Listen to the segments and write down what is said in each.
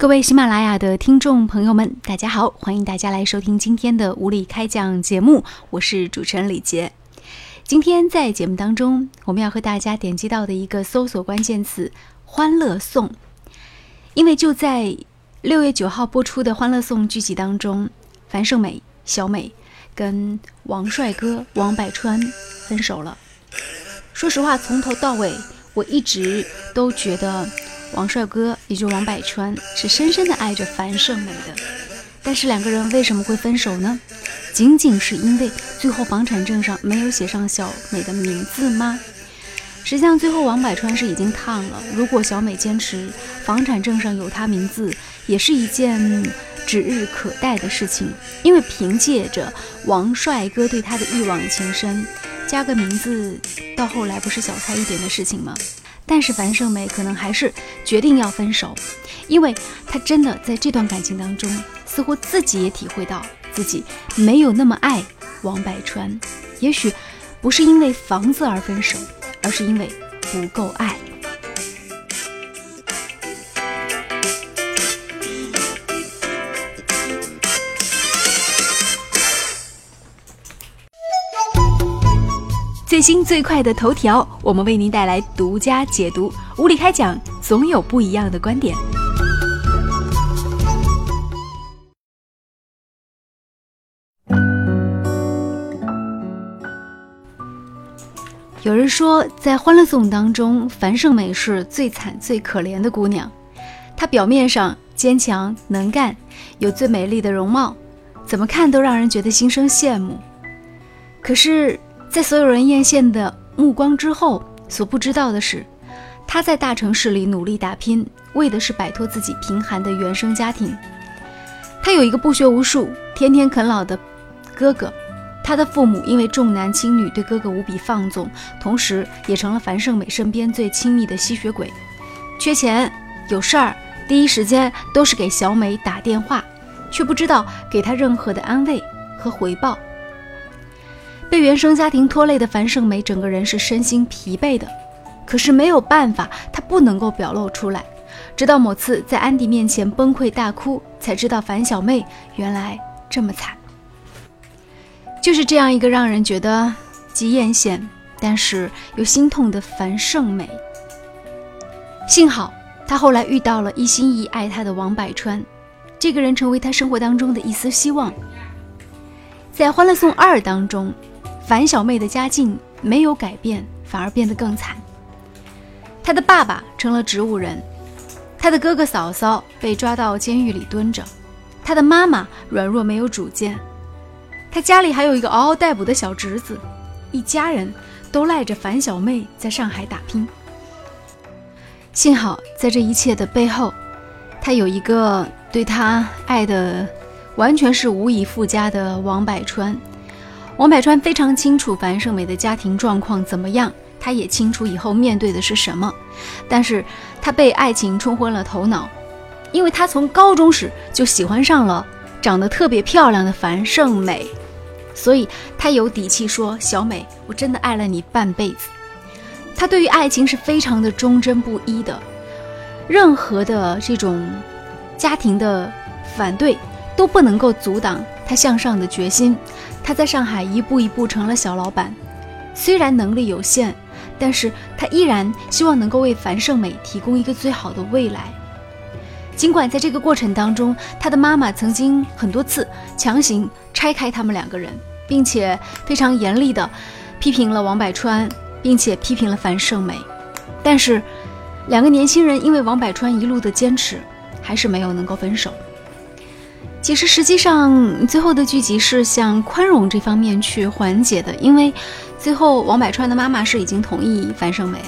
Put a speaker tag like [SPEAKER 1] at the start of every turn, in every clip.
[SPEAKER 1] 各位喜马拉雅的听众朋友们，大家好，欢迎大家来收听今天的无理开讲节目，我是主持人李杰。今天在节目当中，我们要和大家点击到的一个搜索关键词“欢乐颂”，因为就在六月九号播出的《欢乐颂》剧集当中，樊胜美、小美跟王帅哥王百川分手了。说实话，从头到尾，我一直都觉得。王帅哥，也就王百川，是深深的爱着樊胜美的。但是两个人为什么会分手呢？仅仅是因为最后房产证上没有写上小美的名字吗？实际上，最后王百川是已经烫了。如果小美坚持房产证上有她名字，也是一件指日可待的事情。因为凭借着王帅哥对她的一往情深，加个名字，到后来不是小菜一碟的事情吗？但是樊胜美可能还是决定要分手，因为她真的在这段感情当中，似乎自己也体会到自己没有那么爱王柏川。也许不是因为房子而分手，而是因为不够爱。新最快的头条，我们为您带来独家解读。无理开讲，总有不一样的观点。有人说，在《欢乐颂》当中，樊胜美是最惨、最可怜的姑娘。她表面上坚强能干，有最美丽的容貌，怎么看都让人觉得心生羡慕。可是。在所有人艳羡的目光之后，所不知道的是，他在大城市里努力打拼，为的是摆脱自己贫寒的原生家庭。他有一个不学无术、天天啃老的哥哥，他的父母因为重男轻女，对哥哥无比放纵，同时也成了樊胜美身边最亲密的吸血鬼。缺钱有事儿，第一时间都是给小美打电话，却不知道给她任何的安慰和回报。被原生家庭拖累的樊胜美，整个人是身心疲惫的。可是没有办法，她不能够表露出来。直到某次在安迪面前崩溃大哭，才知道樊小妹原来这么惨。就是这样一个让人觉得既艳羡，但是又心痛的樊胜美。幸好她后来遇到了一心一意爱她的王百川，这个人成为她生活当中的一丝希望。在《欢乐颂二》当中。樊小妹的家境没有改变，反而变得更惨。她的爸爸成了植物人，她的哥哥嫂嫂被抓到监狱里蹲着，她的妈妈软弱没有主见，她家里还有一个嗷嗷待哺的小侄子，一家人都赖着樊小妹在上海打拼。幸好在这一切的背后，她有一个对她爱的完全是无以复加的王百川。王百川非常清楚樊胜美的家庭状况怎么样，他也清楚以后面对的是什么，但是他被爱情冲昏了头脑，因为他从高中时就喜欢上了长得特别漂亮的樊胜美，所以他有底气说：“小美，我真的爱了你半辈子。”他对于爱情是非常的忠贞不一的，任何的这种家庭的反对都不能够阻挡他向上的决心。他在上海一步一步成了小老板，虽然能力有限，但是他依然希望能够为樊胜美提供一个最好的未来。尽管在这个过程当中，他的妈妈曾经很多次强行拆开他们两个人，并且非常严厉的批评了王百川，并且批评了樊胜美，但是两个年轻人因为王百川一路的坚持，还是没有能够分手。其实，实际上，最后的剧集是向宽容这方面去缓解的，因为最后王百川的妈妈是已经同意樊胜美，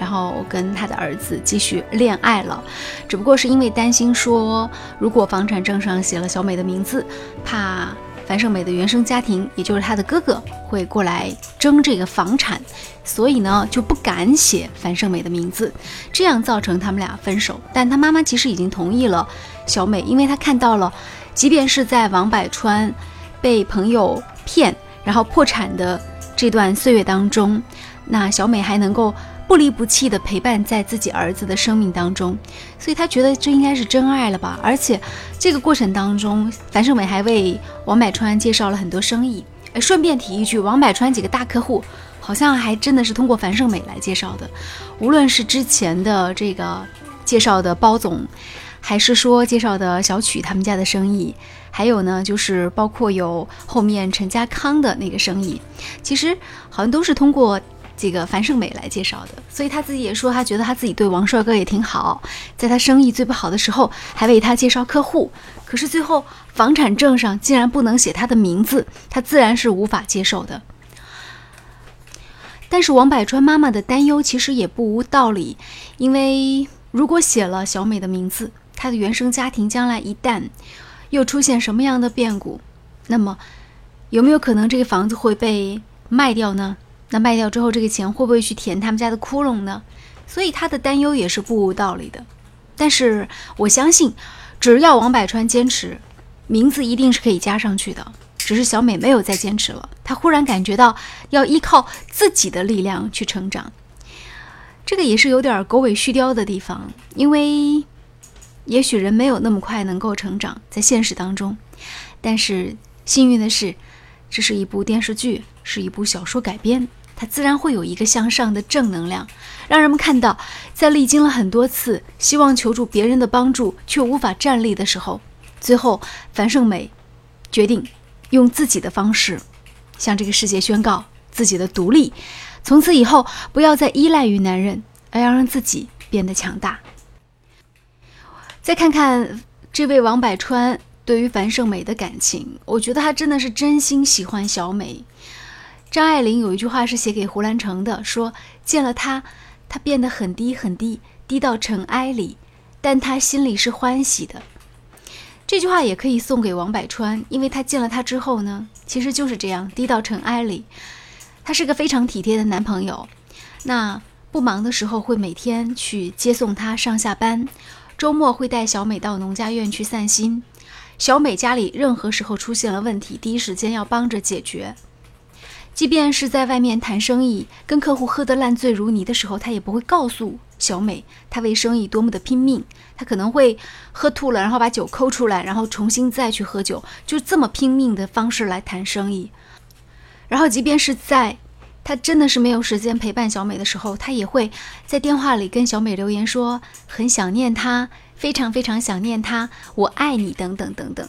[SPEAKER 1] 然后跟他的儿子继续恋爱了，只不过是因为担心说，如果房产证上写了小美的名字，怕樊胜美的原生家庭，也就是他的哥哥会过来争这个房产，所以呢就不敢写樊胜美的名字，这样造成他们俩分手。但他妈妈其实已经同意了小美，因为他看到了。即便是在王百川被朋友骗，然后破产的这段岁月当中，那小美还能够不离不弃的陪伴在自己儿子的生命当中，所以他觉得这应该是真爱了吧。而且这个过程当中，樊胜美还为王百川介绍了很多生意。哎，顺便提一句，王百川几个大客户好像还真的是通过樊胜美来介绍的，无论是之前的这个介绍的包总。还是说介绍的小曲他们家的生意，还有呢，就是包括有后面陈家康的那个生意，其实好像都是通过这个樊胜美来介绍的。所以他自己也说，他觉得他自己对王帅哥也挺好，在他生意最不好的时候还为他介绍客户。可是最后房产证上竟然不能写他的名字，他自然是无法接受的。但是王百川妈妈的担忧其实也不无道理，因为如果写了小美的名字，他的原生家庭将来一旦又出现什么样的变故，那么有没有可能这个房子会被卖掉呢？那卖掉之后，这个钱会不会去填他们家的窟窿呢？所以他的担忧也是不无道理的。但是我相信，只要王百川坚持，名字一定是可以加上去的。只是小美没有再坚持了，她忽然感觉到要依靠自己的力量去成长，这个也是有点狗尾续貂的地方，因为。也许人没有那么快能够成长，在现实当中，但是幸运的是，这是一部电视剧，是一部小说改编，它自然会有一个向上的正能量，让人们看到，在历经了很多次希望求助别人的帮助却无法站立的时候，最后樊胜美决定用自己的方式向这个世界宣告自己的独立，从此以后不要再依赖于男人，而要让自己变得强大。再看看这位王百川对于樊胜美的感情，我觉得他真的是真心喜欢小美。张爱玲有一句话是写给胡兰成的，说见了他，他变得很低很低，低到尘埃里，但他心里是欢喜的。这句话也可以送给王百川，因为他见了他之后呢，其实就是这样低到尘埃里。他是个非常体贴的男朋友，那不忙的时候会每天去接送他上下班。周末会带小美到农家院去散心。小美家里任何时候出现了问题，第一时间要帮着解决。即便是在外面谈生意，跟客户喝得烂醉如泥的时候，他也不会告诉小美他为生意多么的拼命。他可能会喝吐了，然后把酒抠出来，然后重新再去喝酒，就这么拼命的方式来谈生意。然后，即便是在他真的是没有时间陪伴小美的时候，他也会在电话里跟小美留言说很想念她，非常非常想念她，我爱你等等等等。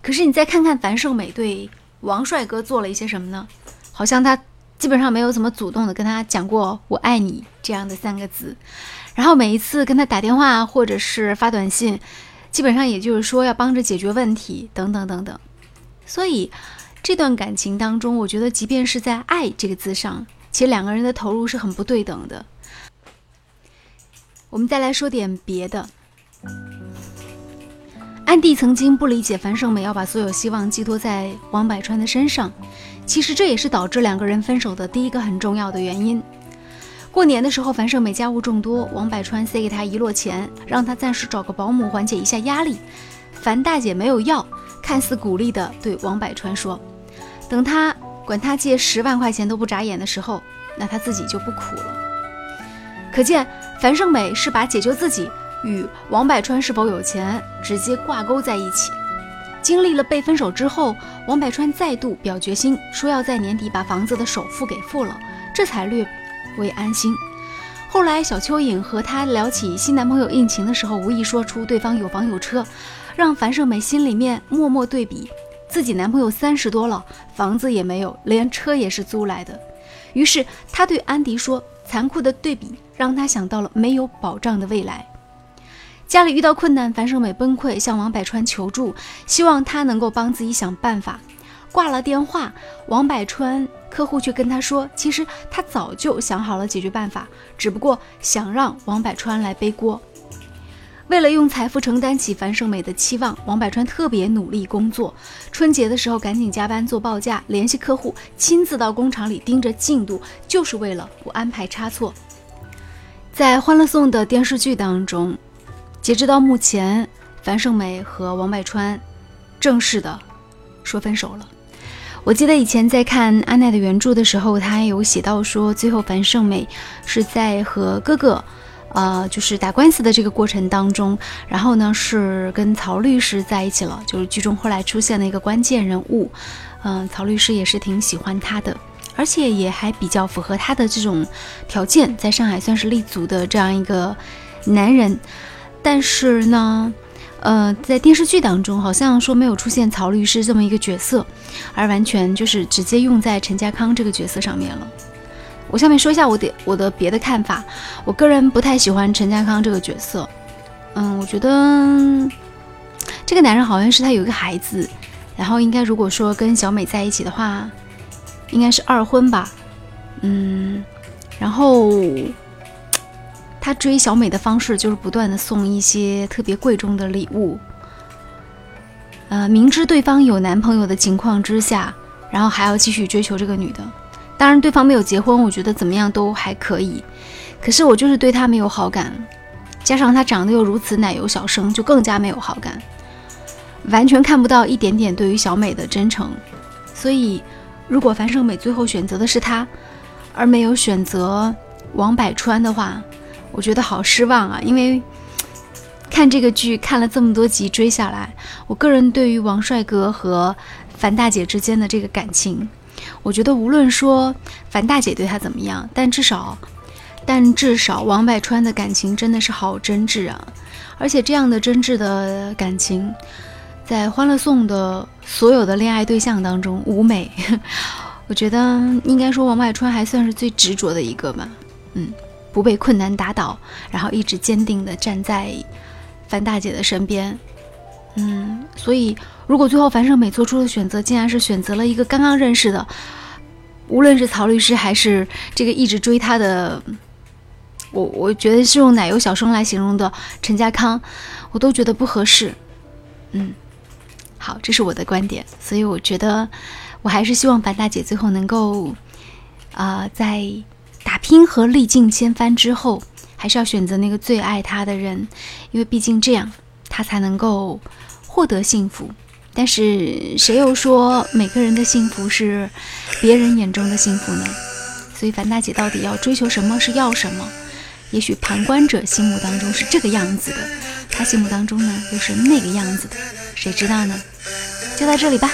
[SPEAKER 1] 可是你再看看樊胜美对王帅哥做了一些什么呢？好像他基本上没有怎么主动的跟他讲过我爱你这样的三个字。然后每一次跟他打电话或者是发短信，基本上也就是说要帮着解决问题等等等等。所以。这段感情当中，我觉得即便是在“爱”这个字上，其实两个人的投入是很不对等的。我们再来说点别的。安迪曾经不理解樊胜美要把所有希望寄托在王百川的身上，其实这也是导致两个人分手的第一个很重要的原因。过年的时候，樊胜美家务众多，王百川塞给她一摞钱，让她暂时找个保姆缓解一下压力。樊大姐没有要，看似鼓励的对王百川说。等他管他借十万块钱都不眨眼的时候，那他自己就不苦了。可见樊胜美是把解救自己与王百川是否有钱直接挂钩在一起。经历了被分手之后，王百川再度表决心，说要在年底把房子的首付给付了，这才略微安心。后来小蚯蚓和他聊起新男朋友应勤的时候，无意说出对方有房有车，让樊胜美心里面默默对比。自己男朋友三十多了，房子也没有，连车也是租来的。于是她对安迪说：“残酷的对比让她想到了没有保障的未来。”家里遇到困难，樊胜美崩溃，向王百川求助，希望他能够帮自己想办法。挂了电话，王百川客户却跟他说：“其实他早就想好了解决办法，只不过想让王百川来背锅。”为了用财富承担起樊胜美的期望，王百川特别努力工作。春节的时候赶紧加班做报价，联系客户，亲自到工厂里盯着进度，就是为了不安排差错。在《欢乐颂》的电视剧当中，截止到目前，樊胜美和王百川正式的说分手了。我记得以前在看安奈的原著的时候，他有写到说，最后樊胜美是在和哥哥，呃，就是打官司的这个过程当中，然后呢是跟曹律师在一起了，就是剧中后来出现的一个关键人物，嗯，曹律师也是挺喜欢他的，而且也还比较符合他的这种条件，在上海算是立足的这样一个男人，但是呢。呃，在电视剧当中，好像说没有出现曹律师这么一个角色，而完全就是直接用在陈家康这个角色上面了。我下面说一下我的我的别的看法，我个人不太喜欢陈家康这个角色。嗯，我觉得这个男人好像是他有一个孩子，然后应该如果说跟小美在一起的话，应该是二婚吧。嗯，然后。他追小美的方式就是不断的送一些特别贵重的礼物，呃，明知对方有男朋友的情况之下，然后还要继续追求这个女的。当然，对方没有结婚，我觉得怎么样都还可以。可是我就是对他没有好感，加上他长得又如此奶油小生，就更加没有好感，完全看不到一点点对于小美的真诚。所以，如果樊胜美最后选择的是他，而没有选择王百川的话，我觉得好失望啊！因为看这个剧看了这么多集追下来，我个人对于王帅哥和樊大姐之间的这个感情，我觉得无论说樊大姐对他怎么样，但至少，但至少王百川的感情真的是好真挚啊！而且这样的真挚的感情，在《欢乐颂》的所有的恋爱对象当中，吴美，我觉得应该说王百川还算是最执着的一个吧，嗯。不被困难打倒，然后一直坚定地站在樊大姐的身边。嗯，所以如果最后樊胜美做出的选择，竟然是选择了一个刚刚认识的，无论是曹律师还是这个一直追她的，我我觉得是用奶油小生来形容的陈家康，我都觉得不合适。嗯，好，这是我的观点，所以我觉得我还是希望樊大姐最后能够啊在。打拼和历尽千帆之后，还是要选择那个最爱他的人，因为毕竟这样，他才能够获得幸福。但是谁又说每个人的幸福是别人眼中的幸福呢？所以樊大姐到底要追求什么，是要什么？也许旁观者心目当中是这个样子的，他心目当中呢又是那个样子的，谁知道呢？就到这里吧。